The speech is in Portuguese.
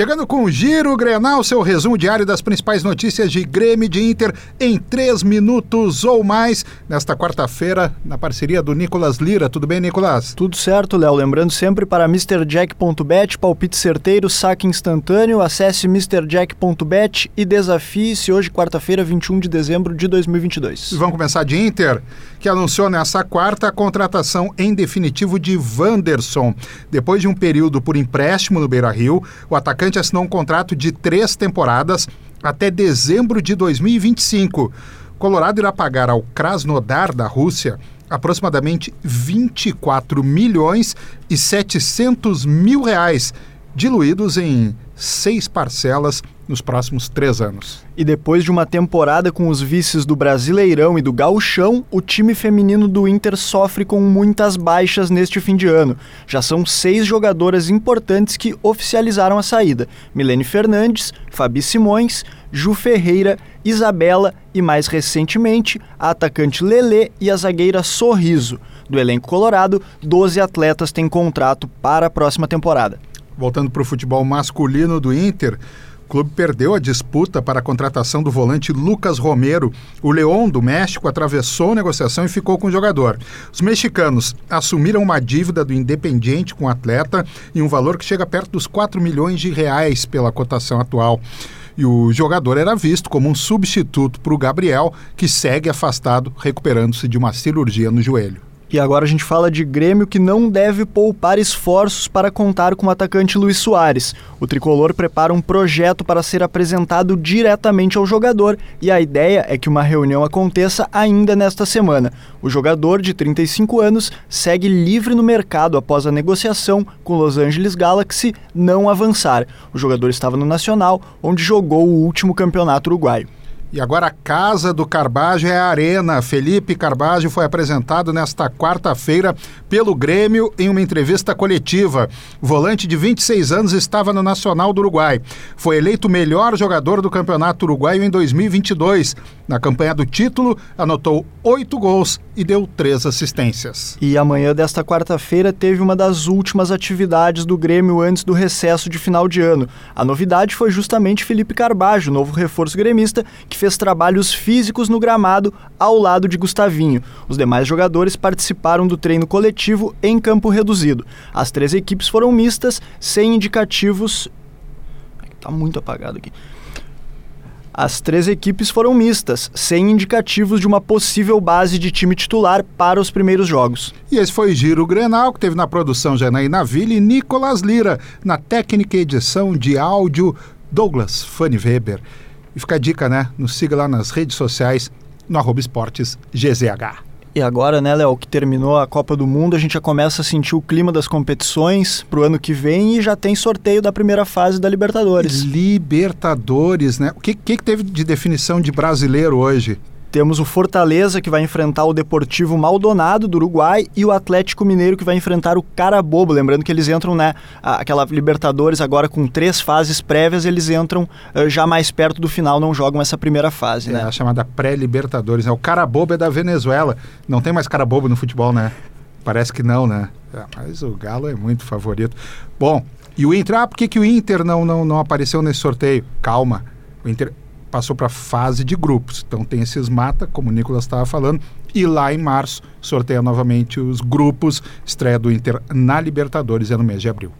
Chegando com o Giro Grenal, seu resumo diário das principais notícias de Grêmio e de Inter em três minutos ou mais, nesta quarta-feira, na parceria do Nicolas Lira. Tudo bem, Nicolas? Tudo certo, Léo. Lembrando sempre para MrJack.bet, palpite certeiro, saque instantâneo, acesse MrJack.bet e desafie-se hoje, quarta-feira, 21 de dezembro de 2022. Vamos começar de Inter, que anunciou nessa quarta a contratação em definitivo de Wanderson. Depois de um período por empréstimo no Beira-Rio, o atacante atacante assinou um contrato de três temporadas até dezembro de 2025. Colorado irá pagar ao Krasnodar da Rússia aproximadamente 24 milhões e 700 mil reais, diluídos em seis parcelas nos próximos três anos. E depois de uma temporada com os vices do Brasileirão e do Gauchão, o time feminino do Inter sofre com muitas baixas neste fim de ano. Já são seis jogadoras importantes que oficializaram a saída: Milene Fernandes, Fabi Simões, Ju Ferreira, Isabela e, mais recentemente, a atacante Lelê e a zagueira Sorriso. Do elenco colorado, 12 atletas têm contrato para a próxima temporada. Voltando para o futebol masculino do Inter, o clube perdeu a disputa para a contratação do volante Lucas Romero. O Leão do México atravessou a negociação e ficou com o jogador. Os mexicanos assumiram uma dívida do Independiente com o atleta em um valor que chega perto dos 4 milhões de reais pela cotação atual. E o jogador era visto como um substituto para o Gabriel, que segue afastado, recuperando-se de uma cirurgia no joelho. E agora a gente fala de Grêmio que não deve poupar esforços para contar com o atacante Luiz Soares. O tricolor prepara um projeto para ser apresentado diretamente ao jogador e a ideia é que uma reunião aconteça ainda nesta semana. O jogador, de 35 anos, segue livre no mercado após a negociação com Los Angeles Galaxy não avançar. O jogador estava no Nacional, onde jogou o último campeonato uruguaio. E agora a casa do Carbajo é a Arena. Felipe Carbajo foi apresentado nesta quarta-feira pelo Grêmio em uma entrevista coletiva. O volante de 26 anos estava no Nacional do Uruguai. Foi eleito melhor jogador do Campeonato Uruguaio em 2022. Na campanha do título, anotou oito gols e deu três assistências. E amanhã desta quarta-feira teve uma das últimas atividades do Grêmio antes do recesso de final de ano. A novidade foi justamente Felipe Carbajo, novo reforço gremista, que fez trabalhos físicos no gramado ao lado de Gustavinho. Os demais jogadores participaram do treino coletivo em campo reduzido. As três equipes foram mistas, sem indicativos. Tá muito apagado aqui. As três equipes foram mistas, sem indicativos de uma possível base de time titular para os primeiros jogos. E esse foi Giro Grenal, que teve na produção Janaína Ville e Nicolas Lira, na técnica e edição de áudio Douglas Fanny Weber. E fica a dica, né? Nos siga lá nas redes sociais, no arroba esportes GZH. E agora, né, Léo, que terminou a Copa do Mundo, a gente já começa a sentir o clima das competições pro ano que vem e já tem sorteio da primeira fase da Libertadores. Libertadores, né? O que, que teve de definição de brasileiro hoje? Temos o Fortaleza que vai enfrentar o Deportivo Maldonado do Uruguai e o Atlético Mineiro que vai enfrentar o Carabobo. Lembrando que eles entram, né, aquela Libertadores agora com três fases prévias, eles entram uh, já mais perto do final, não jogam essa primeira fase, é, né? a chamada pré-Libertadores. Né? O Carabobo é da Venezuela. Não tem mais Carabobo no futebol, né? Parece que não, né? É, mas o Galo é muito favorito. Bom, e o Inter, ah, por que, que o Inter não, não, não apareceu nesse sorteio? Calma, o Inter passou para a fase de grupos. Então tem esses mata, como o Nicolas estava falando, e lá em março sorteia novamente os grupos. Estreia do Inter na Libertadores é no mês de abril.